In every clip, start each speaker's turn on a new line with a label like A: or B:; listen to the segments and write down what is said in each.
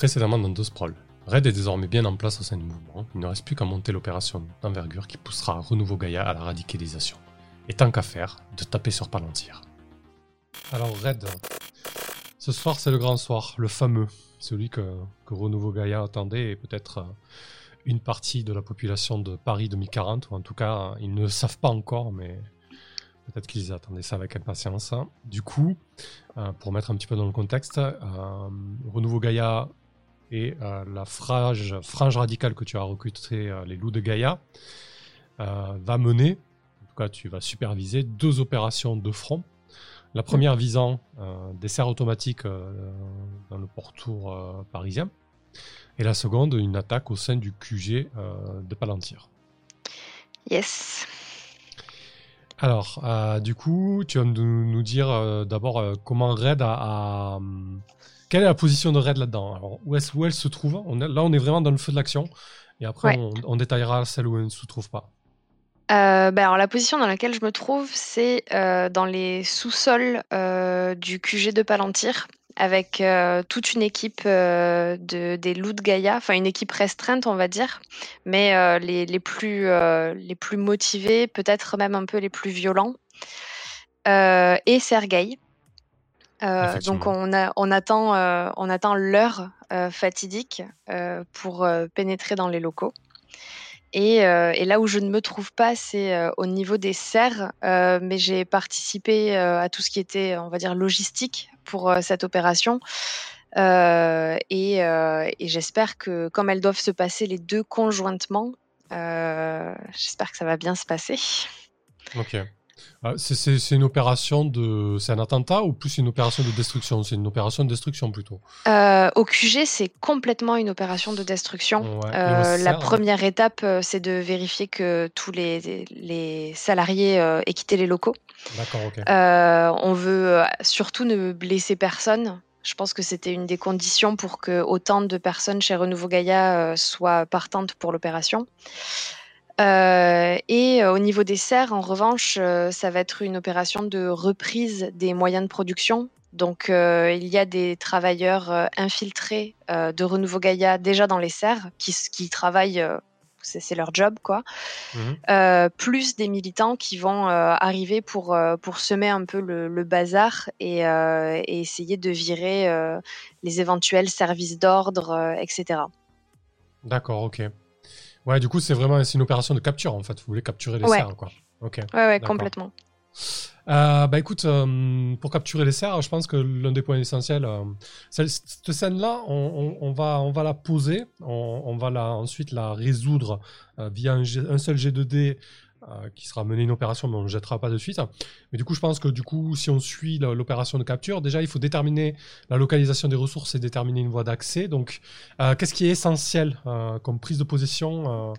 A: Précédemment dans deux Sprawl. Red est désormais bien en place au sein du mouvement. Il ne reste plus qu'à monter l'opération d'envergure qui poussera Renouveau Gaïa à la radicalisation. Et tant qu'à faire, de taper sur Palantir. Alors Red, ce soir c'est le grand soir, le fameux, celui que, que Renouveau Gaïa attendait et peut-être euh, une partie de la population de Paris 2040, ou en tout cas ils ne le savent pas encore, mais peut-être qu'ils attendaient ça avec impatience. Du coup, euh, pour mettre un petit peu dans le contexte, euh, Renouveau Gaïa et euh, la frange, frange radicale que tu as recrutée, les loups de Gaïa, va mener, en tout cas tu vas superviser, deux opérations de front. La première visant des serres automatiques dans le pourtour parisien, et la seconde une attaque au sein du QG de Palantir.
B: Yes.
A: Alors, euh, du coup, tu vas nous, dire euh, d'abord euh, comment Red a, Quelle est la position de Red là-dedans? Où, est où elle se trouve? On Là, on est vraiment dans le feu de l'action. Et après, on, détaillera celle où elle ne se trouve pas.
B: Ben, alors, la position dans laquelle je me trouve, c'est dans les sous-sols du QG de Palantir avec euh, toute une équipe euh, de, des loups de Gaïa, enfin une équipe restreinte, on va dire, mais euh, les, les, plus, les plus motivés, peut-être même un peu les plus violents, et Sergei. donc on, a, on attend, on attend l'heure fatidique pour pénétrer dans les locaux. Et, et, là où je ne me trouve pas, c'est au niveau des serres, mais j'ai participé à tout ce qui était, on va dire, logistique pour cette opération. et, et j'espère que, comme elles doivent se passer les deux conjointement, j'espère que ça va bien se passer.
A: Ok. Ah, c'est une opération de. C'est un attentat ou plus une opération de destruction? C'est une opération de destruction plutôt.
B: Euh, au QG, c'est complètement une opération de destruction. Euh, la première étape, euh, c'est de vérifier que tous les, les salariés aient quitté les locaux.
A: D'accord, ok.
B: on veut surtout ne blesser personne. Je pense que c'était une des conditions pour que autant de personnes chez Renouveau Gaïa soient partantes pour l'opération. Euh, et euh, au niveau des serres, en revanche, euh, ça va être une opération de reprise des moyens de production. Donc, il y a des travailleurs infiltrés de Renouveau Gaïa déjà dans les serres qui, qui travaillent c'est leur job, quoi. Mhm. plus des militants qui vont arriver pour, pour semer un peu le, bazar et, et, essayer de virer les éventuels services d'ordre, etc.
A: D'accord, ok. Ouais, du coup, c'est vraiment une opération de capture en fait. Vous voulez capturer les cerfs, quoi. Ok.
B: Ouais, ouais, complètement.
A: Euh, bah écoute, euh, pour capturer les cerfs, je pense que l'un des points essentiels, euh, cette scène-là, on, va, on va la poser, on, va la, ensuite la résoudre via un, un, seul G2D euh, qui sera mener une opération, mais on ne jettera pas de suite. Mais du coup, je pense que du coup, si on suit l'opération de capture, déjà, il faut déterminer la localisation des ressources et déterminer une voie d'accès. Donc, euh, qu'est-ce qui est essentiel euh, comme prise de possession,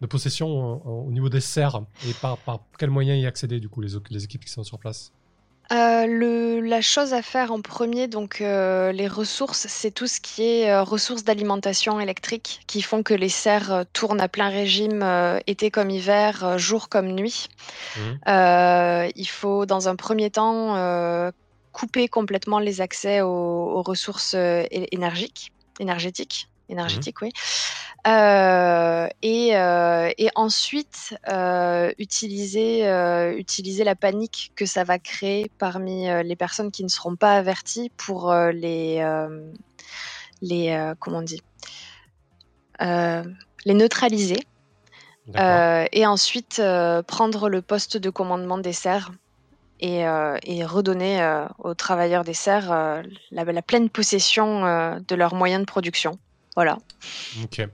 A: de possession au niveau des serres et par, par quels moyens y accéder, du coup, les équipes qui sont sur place?
B: Euh, le la chose à faire en premier, donc euh, les ressources, c'est tout ce qui est, euh, ressources d'alimentation électrique qui font que les serres, tournent à plein régime, été comme hiver, jour comme nuit. Mmh. il faut dans un premier temps, couper complètement les accès aux ressources, énergiques énergétiques énergétiques, oui. Euh, et, euh, et, ensuite, euh, utiliser, utiliser la panique que ça va créer parmi les personnes qui ne seront pas averties pour les, les comment on dit, les neutraliser. et ensuite, prendre le poste de commandement des serres et, et, redonner aux travailleurs des serres la, la, pleine possession de leurs moyens de production. Voilà.
A: Ok.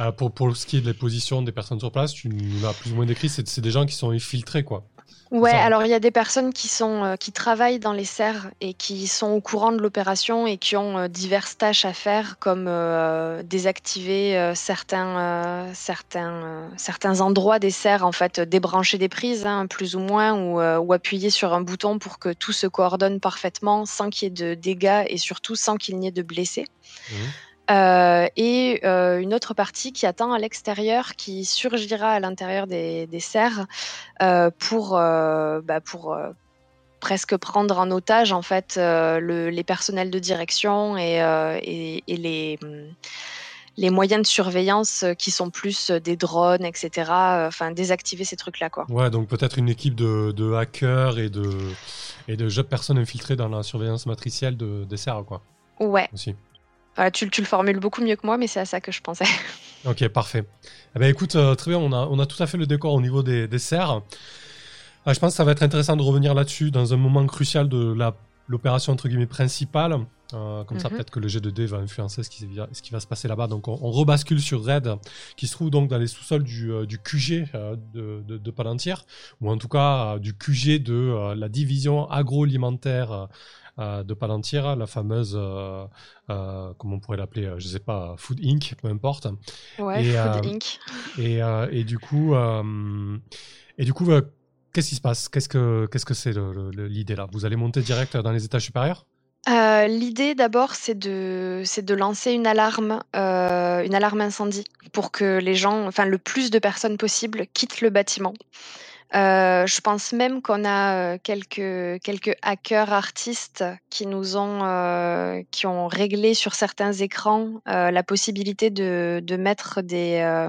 A: Euh, pour, pour ce qui est de la position des personnes sur place, tu nous as plus ou moins décrit, c'est des gens qui sont infiltrés, quoi.
B: Ouais, alors il y a des personnes qui sont euh, qui travaillent dans les serres et qui sont au courant de l'opération et qui ont euh, diverses tâches à faire, comme désactiver certains certains certains endroits des serres, en fait, débrancher des prises, hein, plus ou moins, ou, ou, appuyer sur un bouton pour que tout se coordonne parfaitement, sans qu'il y ait de dégâts et surtout sans qu'il n'y ait de blessés. Mmh. Euh, et euh, une autre partie qui attend à l'extérieur, qui surgira à l'intérieur des, des serres euh, pour, bah, pour presque prendre en otage en fait les personnels de direction et, et les les moyens de surveillance qui sont plus des drones, etc. Enfin, désactiver ces trucs-là, quoi.
A: Ouais, donc peut-être une équipe de, hackers et de, et de jeunes personnes infiltrées dans la surveillance matricielle de, des serres, quoi.
B: Ouais. Aussi. Tu, tu, le formules beaucoup mieux que moi, mais c'est à ça que je pensais.
A: ok, parfait. Eh ben, écoute, très bien, on a, on a tout à fait le décor au niveau des, serres. je pense que ça va être intéressant de revenir là-dessus dans un moment crucial de l'opération entre guillemets principale. Euh, comme ça, mhm. peut-être que le G2D va influencer ce qui, ce qui va se passer là-bas. Donc, on, rebascule sur Red, qui se trouve donc dans les sous-sols du, euh, du, QG euh, de, de, de, Palantir, ou en tout cas du QG de la division agroalimentaire de Palantir, la fameuse, comment on pourrait l'appeler, je sais pas, Food Inc., peu importe.
B: Ouais, Food Inc.
A: Et, et, du coup, et du coup Qu'est-ce qui se passe? Qu'est-ce que qu'est-ce que c'est l'idée là? Vous allez monter direct dans les étages supérieurs?
B: Euh, L'idée d'abord, c'est de c'est de lancer une alarme, euh, une alarme incendie pour que les gens, enfin le plus de personnes possible quittent le bâtiment. Euh, je pense même qu'on a quelques, quelques hackers artistes qui nous ont, qui ont réglé sur certains écrans la possibilité de, de mettre des,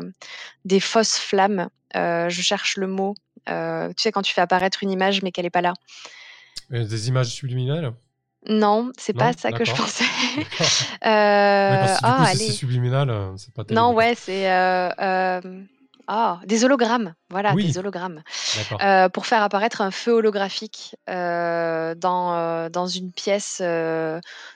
B: des fausses flammes. je cherche le mot. Euh, tu sais, quand tu fais apparaître une image mais qu'elle n'est pas là.
A: Des images subliminales?
B: Non, c'est pas ça que je pensais.
A: euh, ah, c'est subliminal, euh, c'est pas
B: Non, ouais, c'est euh, ah, des hologrammes. Voilà, des hologrammes. pour faire apparaître un feu holographique dans, dans une pièce,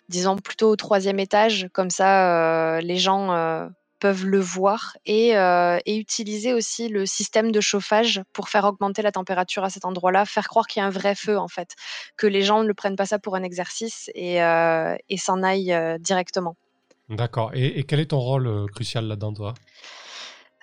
B: disons plutôt au troisième étage. Comme ça, les gens peuvent le voir euh, et, utiliser aussi le système de chauffage pour faire augmenter la température à cet endroit-là, faire croire qu'il y a un vrai feu en fait, que les gens ne prennent pas ça pour un exercice et, euh, s'en aillent euh, directement.
A: D'accord. Et, quel est ton rôle crucial là-dedans, toi?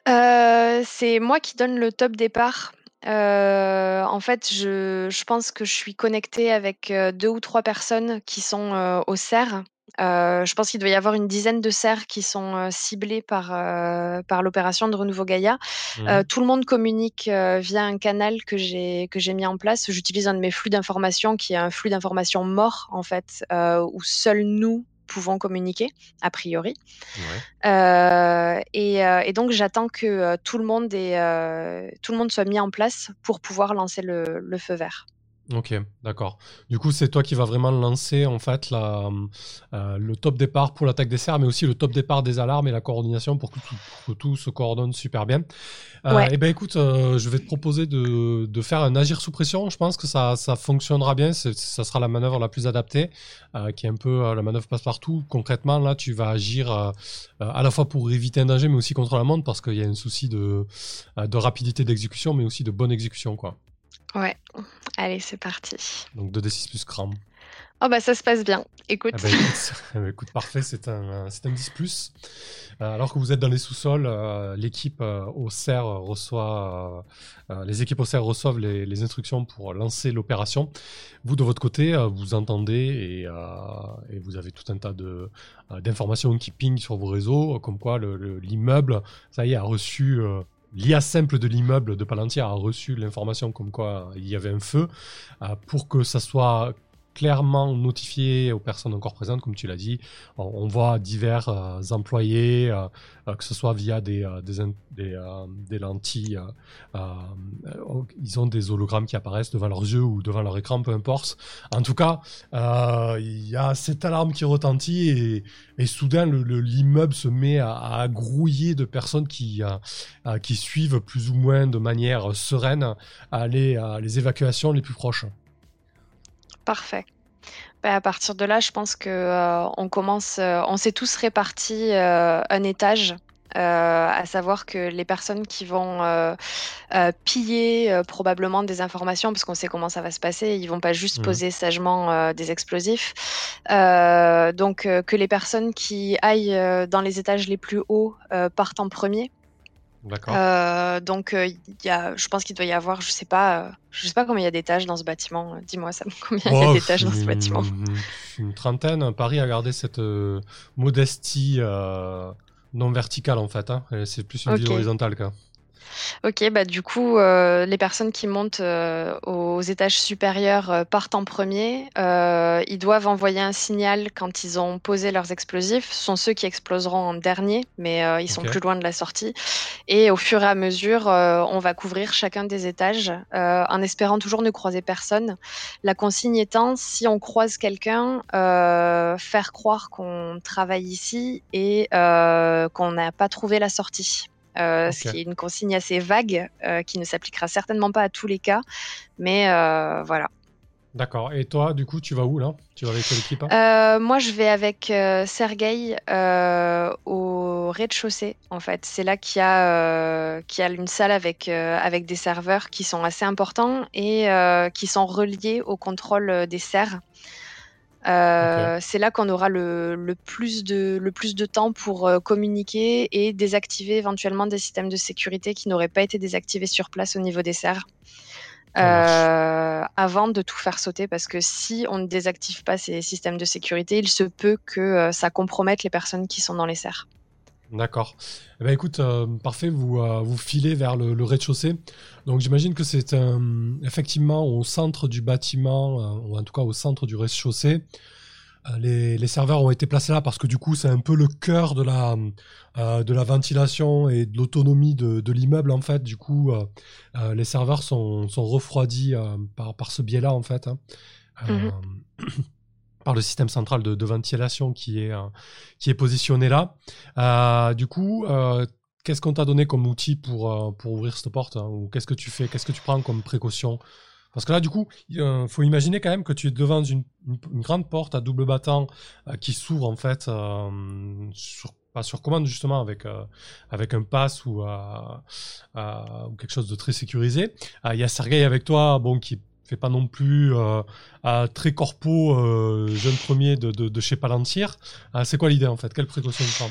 B: C'est moi qui donne le top départ. en fait, je, je, pense que je suis connectée avec deux ou trois personnes qui sont au CERF euh, je pense qu'il doit y avoir une dizaine de serres qui sont euh, ciblées par, euh, par l'opération de Renouveau Gaïa. Mmh. tout le monde communique via un canal que j'ai que j'ai mis en place. J'utilise un de mes flux d'informations qui est un flux d'informations mort en fait, où seuls nous pouvons communiquer a priori. Et, et, donc j'attends que tout le monde ait, tout le monde soit mis en place pour pouvoir lancer le, le feu vert.
A: Ok, d'accord. Du coup, c'est toi qui vas vraiment lancer en fait la, euh, le top départ pour l'attaque des serres, mais aussi le top départ des alarmes et la coordination pour que tout, tout se coordonne super bien. Euh, Et eh ben écoute, euh, je vais te proposer de, de, faire un agir sous pression. Je pense que ça, ça fonctionnera bien. Ça sera la manœuvre la plus adaptée, euh, qui est un peu la manœuvre passe-partout. Concrètement, là, tu vas agir à la fois pour éviter un danger, mais aussi contre la montre, parce qu'il y a un souci de, de rapidité d'exécution, mais aussi de bonne exécution, quoi.
B: Ouais, allez, c'est parti.
A: Donc 2d6 plus cram.
B: Oh bah ça se passe bien, écoute.
A: Ah bah, eh bah, écoute, parfait, c'est un, c'est un 10 plus. Euh, alors que vous êtes dans les sous-sols, euh, l'équipe euh, au CER reçoit, les équipes au CER reçoivent les, les instructions pour lancer l'opération. Vous de votre côté, vous entendez et, et, vous avez tout un tas de d'informations qui pingent sur vos réseaux, comme quoi l'immeuble, ça y est, a reçu L'IA simple de l'immeuble de Palantir a reçu l'information comme quoi il y avait un feu. Euh, pour que ça soit clairement notifié aux personnes encore présentes, comme tu l'as dit. On, voit divers euh, employés, euh, euh, que ce soit via des, des, lentilles, ils ont des hologrammes qui apparaissent devant leurs yeux ou devant leur écran, peu importe. En tout cas, il y a cette alarme qui retentit et, et soudain l'immeuble se met à, grouiller de personnes qui, qui suivent plus ou moins de manière sereine les évacuations les plus proches.
B: Parfait. Bah, à partir de là, je pense que euh, on commence, euh, on s'est tous réparti euh, un étage, à savoir que les personnes qui vont piller probablement des informations, parce qu'on sait comment ça va se passer, ils vont pas juste mmh. poser sagement des explosifs. donc que les personnes qui aillent dans les étages les plus hauts partent en premier euh, donc, euh, y a, je pense qu'il doit y avoir, je sais pas, euh, je sais pas combien il y a d'étages dans ce bâtiment. Dis-moi, ça, combien il y a d'étages dans ce bâtiment
A: Une trentaine. Paris a gardé cette modestie non verticale en fait. Hein. C'est plus une okay. horizontale. Quoi.
B: Ok, bah du coup, euh, les personnes qui montent euh, aux étages supérieurs euh, partent en premier. Ils doivent envoyer un signal quand ils ont posé leurs explosifs. Ce sont ceux qui exploseront en dernier, mais ils sont plus loin de la sortie. Et au fur et à mesure, on va couvrir chacun des étages en espérant toujours ne croiser personne. La consigne étant, si on croise quelqu'un, faire croire qu'on travaille ici et qu'on n'a pas trouvé la sortie. Euh, Ce qui est une consigne assez vague, euh, qui ne s'appliquera certainement pas à tous les cas, mais euh, voilà.
A: D'accord. Et toi, du coup, tu vas où là? Tu vas avec quelle équipe hein?
B: Euh, moi, je vais avec euh, Sergueï euh, au rez-de-chaussée, en fait. C'est là qu'il y a, y a une salle avec, avec des serveurs qui sont assez importants et qui sont reliés au contrôle des serres. Euh, C'est là qu'on aura le, le plus de, le plus de temps pour euh, communiquer et désactiver éventuellement des systèmes de sécurité qui n'auraient pas été désactivés sur place au niveau des serres. Euh, avant de tout faire sauter, parce que si on ne désactive pas ces systèmes de sécurité, il se peut que ça compromette les personnes qui sont dans les serres.
A: D'accord. Eh ben, écoute, euh, parfait, vous, euh, vous filez vers le, le rez-de-chaussée. Donc j'imagine que c'est euh, effectivement au centre du bâtiment, euh, ou en tout cas au centre du rez-de-chaussée. Les, les serveurs ont été placés là parce que du coup c'est un peu le cœur de la, de la ventilation et de l'autonomie de, de l'immeuble en fait. Du coup, les serveurs sont, sont refroidis par, par ce biais-là en fait. hein. Euh, par le système central de, de ventilation qui est, euh, qui est positionné là. Euh, du coup, euh, qu'est-ce qu'on t'a donné comme outil pour, pour ouvrir cette porte hein, Ou qu'est-ce que tu fais Qu'est-ce que tu prends comme précaution? Parce que là, du coup, il faut imaginer quand même que tu es devant une, grande porte à double battant qui s'ouvre en fait sur pas sur commande justement avec avec un pass ou, ou quelque chose de très sécurisé. Il y a Sergei avec toi, bon qui fait pas non plus euh, euh, très corpo euh, jeune premier de, de, de chez Palantir. Euh, c'est quoi l'idée en fait? Quelle précaution tu prends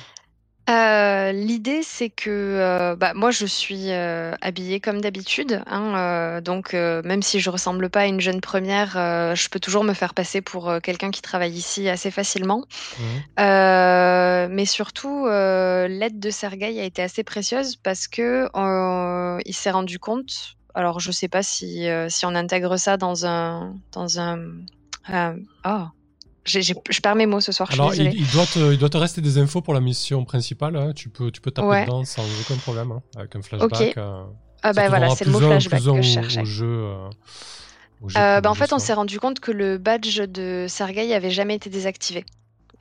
B: Euh, L'idée, c'est que euh, bah, moi, je suis euh, habillée comme d'habitude. hein, donc, même si je ressemble pas à une jeune première, je peux toujours me faire passer pour quelqu'un qui travaille ici assez facilement. Mais surtout, l'aide de Sergueï a été assez précieuse parce que il s'est rendu compte. Alors, je sais pas si, euh, si on intègre ça dans un dans un. euh, oh, je perds mes mots ce soir. Je suis
A: Alors, il,
B: désolée.
A: il doit te, il doit te rester des infos pour la mission principale. hein. Tu peux, tu peux taper
B: Ouais.
A: dedans sans aucun problème, hein, avec un flashback. euh,
B: Ah bah
A: te
B: voilà, c'est le mot flashback que je cherchais.
A: Au jeu, euh, au jeu
B: Euh, bah, en
A: je
B: fait, on s'est rendu compte que le badge de Sergueï avait jamais été désactivé.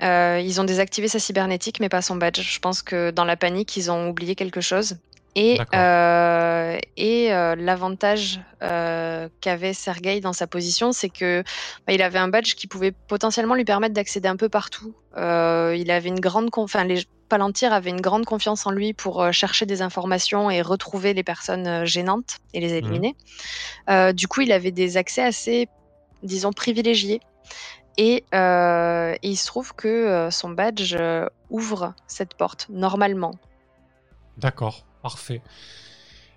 B: Ils ont désactivé sa cybernétique, mais pas son badge. Je pense que dans la panique, ils ont oublié quelque chose. Et, euh, et euh, l'avantage euh, qu'avait Sergueï dans sa position, c'est que bah, il avait un badge qui pouvait potentiellement lui permettre d'accéder un peu partout. Il avait une grande, enfin les Palantir avait une grande confiance en lui pour chercher des informations et retrouver les personnes gênantes et les éliminer. Euh, du coup, il avait des accès assez, disons, privilégiés. Et, et il se trouve que son badge ouvre cette porte, normalement.
A: D'accord, parfait.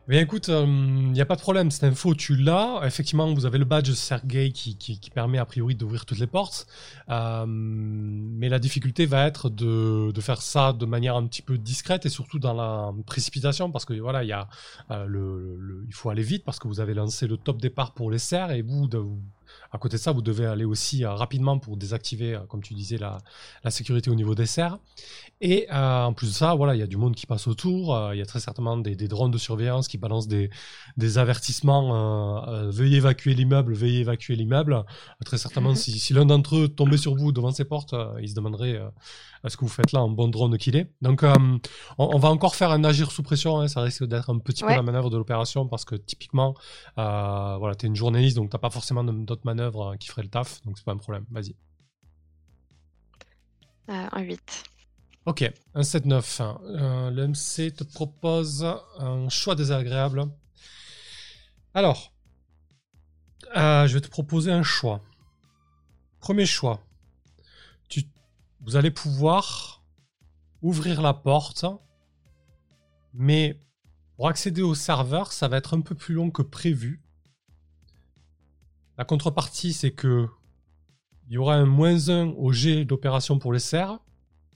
A: Mais écoute, il n'y a pas de problème, cette info, tu l'as. Effectivement, vous avez le badge Sergei qui, qui, permet a priori d'ouvrir toutes les portes. Euh, mais la difficulté va être de, faire ça de manière un petit peu discrète et surtout dans la précipitation parce que voilà, il y a, euh, le, le- il faut aller vite parce que vous avez lancé le top départ pour les serres et vous- à côté de ça, vous devez aller aussi euh, rapidement pour désactiver, euh, comme tu disais, la, la sécurité au niveau des serres. Et euh, en plus de ça, voilà, il y a du monde qui passe autour. Il y a très certainement des, des drones de surveillance qui balancent des, des avertissements. veuillez évacuer l'immeuble, veuillez évacuer l'immeuble. Très certainement,
B: Mhm.
A: si, si l'un d'entre eux tombait sur vous devant ses portes, il se demanderait euh, ce que vous faites là en bon drone qu'il est. Donc, euh, on, on va encore faire un agir sous pression. hein, ça risque d'être un petit peu la manœuvre de l'opération parce que typiquement, euh, voilà, tu es une journaliste, donc t'as pas forcément d'autres manœuvres euh, qui feraient le taf. Donc, c'est pas un problème. Vas-y.
B: Euh, un 8.
A: Ok, un 7-9. Euh, le MC te propose un choix désagréable. Alors, euh, je vais te proposer un choix. Premier choix. Tu, vous allez pouvoir ouvrir la porte, mais pour accéder au serveur, ça va être un peu plus long que prévu. La contrepartie, c'est que il y aura un moins 1 au jet d'opération pour les serres,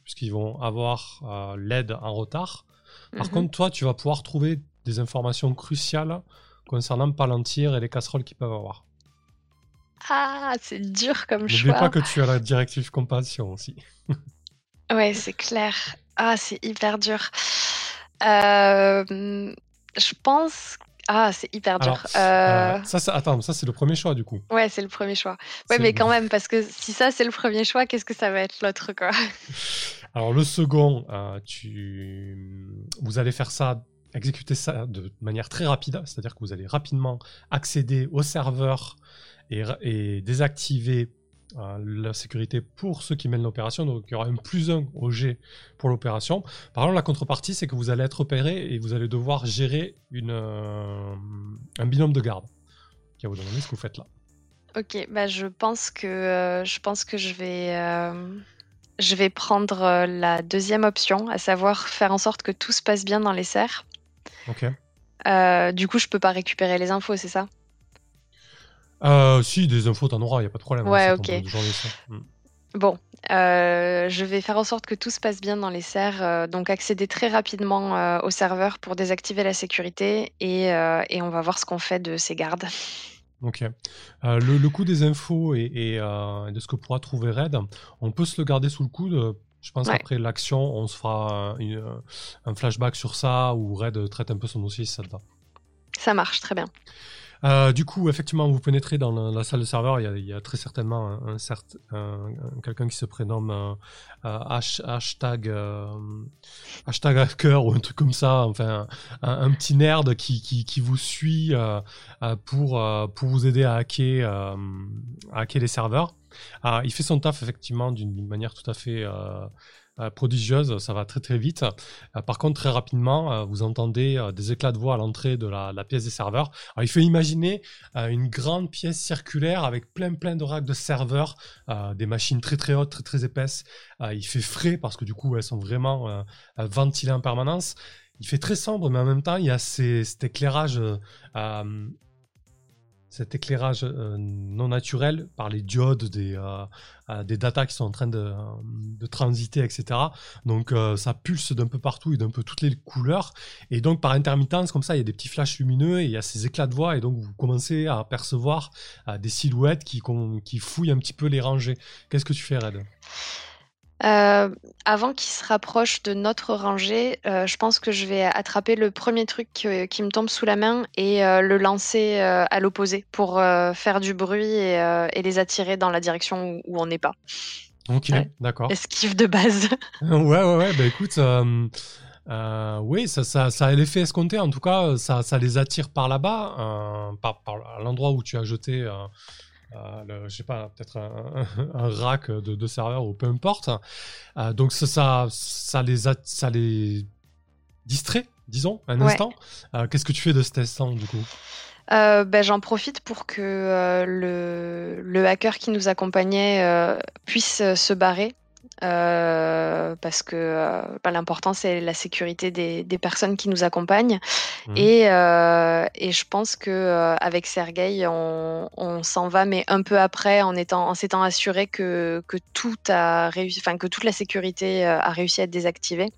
A: puisqu'ils vont avoir euh, l'aide en retard. Par
B: Mhm.
A: contre, toi, tu vas pouvoir trouver des informations cruciales concernant Palantir et les casseroles qu'ils peuvent avoir.
B: Ah, c'est dur comme choix.
A: N'oublie pas que tu as la directive compassion aussi.
B: ouais, c'est clair. Ah, c'est hyper dur. Euh, je pense. Ah, c'est hyper dur.
A: Euh, euh, ça, attends, ça c'est le premier choix du coup.
B: Ouais, c'est le premier choix. Ouais, mais quand même, parce que si ça c'est le premier choix, qu'est-ce que ça va être l'autre quoi?
A: Alors le second, tu... vous allez faire ça, exécuter ça de manière très rapide, c'est-à-dire que vous allez rapidement accéder au serveur et, désactiver euh, la sécurité pour ceux qui mènent l'opération. Donc il y aura un plus un au G pour l'opération. Par contre, la contrepartie, c'est que vous allez être opéré et vous allez devoir gérer une, euh, un binôme de garde qui va vous demander ce que vous faites là.
B: Ok, bah je pense que euh, je pense que je vais je vais prendre la deuxième option, à savoir faire en sorte que tout se passe bien dans les serres.
A: Ok.
B: du coup, je peux pas récupérer les infos, c'est ça?
A: Euh, si, des infos, t'en auras, il a pas de problème.
B: Hein, ouais, ok. Mm. Bon, euh, je vais faire en sorte que tout se passe bien dans les serres, euh, donc accéder très rapidement euh, au serveur pour désactiver la sécurité et, et on va voir ce qu'on fait de ces gardes.
A: Ok. Le, le, coup des infos et, et de ce que pourra trouver Red, on peut se le garder sous le coude. Je pense qu'après l'action, on se fera un flashback sur ça où Red traite un peu son dossier si ça te va.
B: Ça marche, très bien.
A: Euh, du coup, effectivement, vous pénétrez dans la, salle de serveur. Il y a, très certainement un, quelqu'un qui se prénomme euh, euh, hashtag, hashtag hacker ou un truc comme ça. Enfin, un, petit nerd qui, vous suit pour, pour vous aider à hacker, à hacker les serveurs. il fait son taf effectivement d'une manière tout à fait euh, prodigieuse, ça va très très vite. Euh, par contre, très rapidement, euh, vous entendez des éclats de voix à l'entrée de la, pièce des serveurs. Il faut imaginer une grande pièce circulaire avec plein plein de racks de serveurs, des machines très très hautes, très très épaisses. il fait frais parce que du coup, elles sont vraiment ventilées en permanence. Il fait très sombre, mais en même temps, il y a cet éclairage cet éclairage euh, non naturel par les diodes des, euh, euh, des datas qui sont en train de, transiter, etc. Donc ça pulse d'un peu partout et d'un peu toutes les couleurs. Et donc par intermittence, comme ça, il y a des petits flashs lumineux et il y a ces éclats de voix. Et donc vous commencez à percevoir des silhouettes qui fouillent un petit peu les rangées. Qu'est-ce que tu fais, Red?
B: Euh, avant qu'il se rapproche de notre rangée, euh, je pense que je vais attraper le premier truc qui, me tombe sous la main et euh, le lancer à l'opposé pour faire du bruit et, les attirer dans la direction où, on n'est pas.
A: Ok, d'accord.
B: Esquive de base.
A: ouais, ouais, ouais. Bah écoute, oui, ça, ça, ça a l'effet escompté. En tout cas, ça, ça les attire par là-bas, par, par l'endroit où tu as jeté euh, je sais pas, peut-être un, rack de, de serveurs ou peu importe. Euh, donc ça, ça, ça, les ça les distrait, disons, un instant. Euh, qu'est-ce que tu fais de cet instant du coup?
B: Ben, J'en profite pour que le, le, hacker qui nous accompagnait puisse se barrer euh, parce que euh, bah, l'important c'est la sécurité des, des, personnes qui nous accompagnent. Mmh. Et, euh, et, je pense que avec Sergei, on, on s'en va, mais un peu après, en étant, en s'étant assuré que, que tout a réussi, enfin que toute la sécurité a réussi à être désactivée.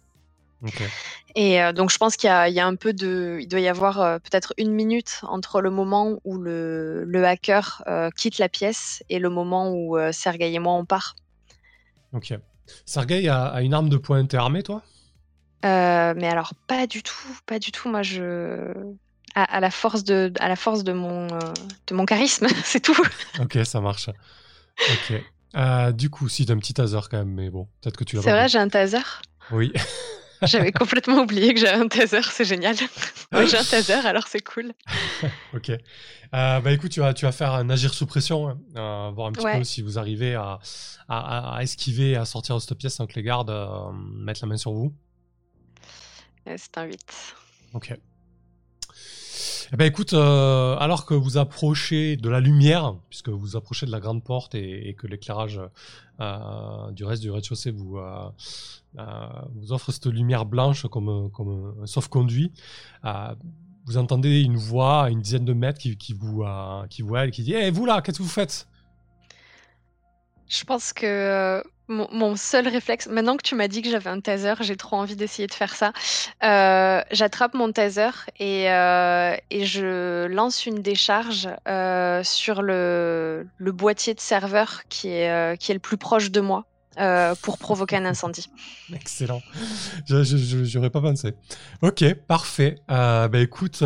B: Et donc je pense qu'il y, y, a un peu de, il doit y avoir peut-être une minute entre le moment où le, le hacker quitte la pièce et le moment où Sergei et moi on part.
A: Ok. Sergei a, une arme de poing interarmée, toi?
B: Euh, Mais alors, pas du tout, pas du tout. Moi, je. À, la force de, à la force de mon, euh, de mon charisme, c'est tout.
A: ok, ça marche. Ok. Euh, du coup, si, t'as un petit taser quand même, mais bon, peut-être que tu l'as
B: C'est vrai, j'ai un taser?
A: Oui.
B: J'avais complètement oublié que j'avais un taser, c'est génial. j'ai un taser, alors c'est cool.
A: ok. Euh, bah écoute, tu vas, tu vas faire un agir sous pression, hein. euh, voir un petit peu si vous arrivez à, à, à, esquiver, à sortir de cette pièce sans que les gardes euh, mettent la main sur vous.
B: C'est un 8.
A: Ok. Eh ben écoute, euh, alors que vous approchez de la lumière, puisque vous approchez de la grande porte et, que l'éclairage euh, du reste du rez-de-chaussée vous, euh, vous offre cette lumière blanche comme, un sauf-conduit, vous entendez une voix à une dizaine de mètres qui, vous, qui et qui dit hey, vous là, qu'est-ce que vous faites?
B: Je pense que mon, seul réflexe, maintenant que tu m'as dit que j'avais un taser, j'ai trop envie d'essayer de faire ça. Euh, j'attrape mon taser et, euh, et, je lance une décharge euh, sur le, boîtier de serveur qui est, le plus proche de moi. pour provoquer un incendie.
A: Excellent. Je n'aurais pas pensé. Ok, parfait. bah écoute,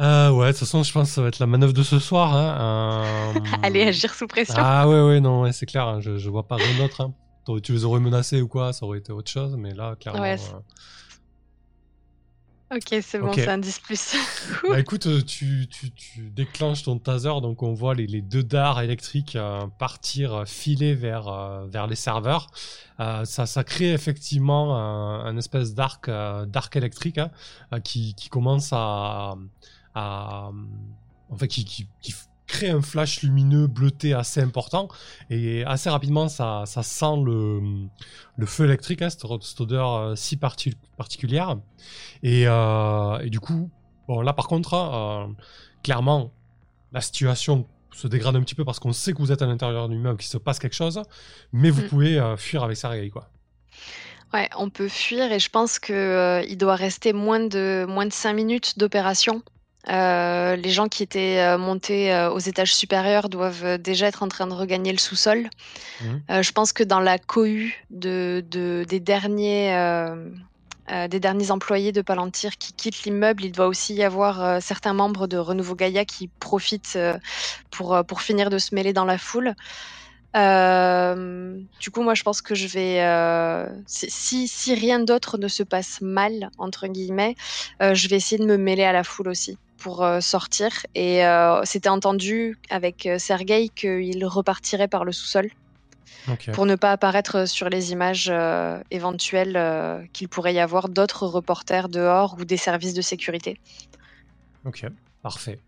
A: euh, ouais, de toute façon, je pense que ça va être la manœuvre de ce soir. Hein.
B: Euh... Allez, agir sous pression.
A: Ah ouais, ouais, non, c'est clair. Hein, je, je vois pas rien d'autre. Hein. Tu les aurais menacés ou quoi, ça aurait été autre chose, mais là, clairement. Ouais, euh...
B: Ok, c'est bon, c'est un 10 plus.
A: bah écoute, tu, tu, tu, déclenches ton taser, donc on voit les, les deux dards électriques partir, filer vers, vers les serveurs. ça, ça crée effectivement un, un espèce d'arc d'arc électrique hein, qui, qui commence à, à, en fait, qui, qui, qui crée un flash lumineux bleuté assez important et assez rapidement ça, ça sent le, le feu électrique, hein, cette, odeur euh, si particulière. Et, euh, et, du coup, bon là par contre, euh, clairement, la situation se dégrade un petit peu parce qu'on sait que vous êtes à l'intérieur du immeuble, qu'il se passe quelque chose, mais vous mm. pouvez fuir avec Sergei, quoi.
B: Ouais, on peut fuir et je pense qu'il il doit rester moins de, moins de 5 minutes d'opération euh, les gens qui étaient euh, montés euh, aux étages supérieurs doivent déjà être en train de regagner le sous-sol. Mmh. je pense que dans la cohue de, des, derniers, des derniers employés de Palantir qui quittent l'immeuble, il doit aussi y avoir certains membres de Renouveau Gaïa qui profitent pour, pour finir de se mêler dans la foule. du coup, moi, je pense que je vais, si, si rien d'autre ne se passe mal entre guillemets, je vais essayer de me mêler à la foule aussi pour euh, sortir. Et euh, c'était entendu avec euh, Sergei qu'il repartirait par le sous-sol. Pour ne pas apparaître sur les images éventuelles qu'il pourrait y avoir d'autres reporters dehors ou des services de sécurité.
A: Ok, parfait.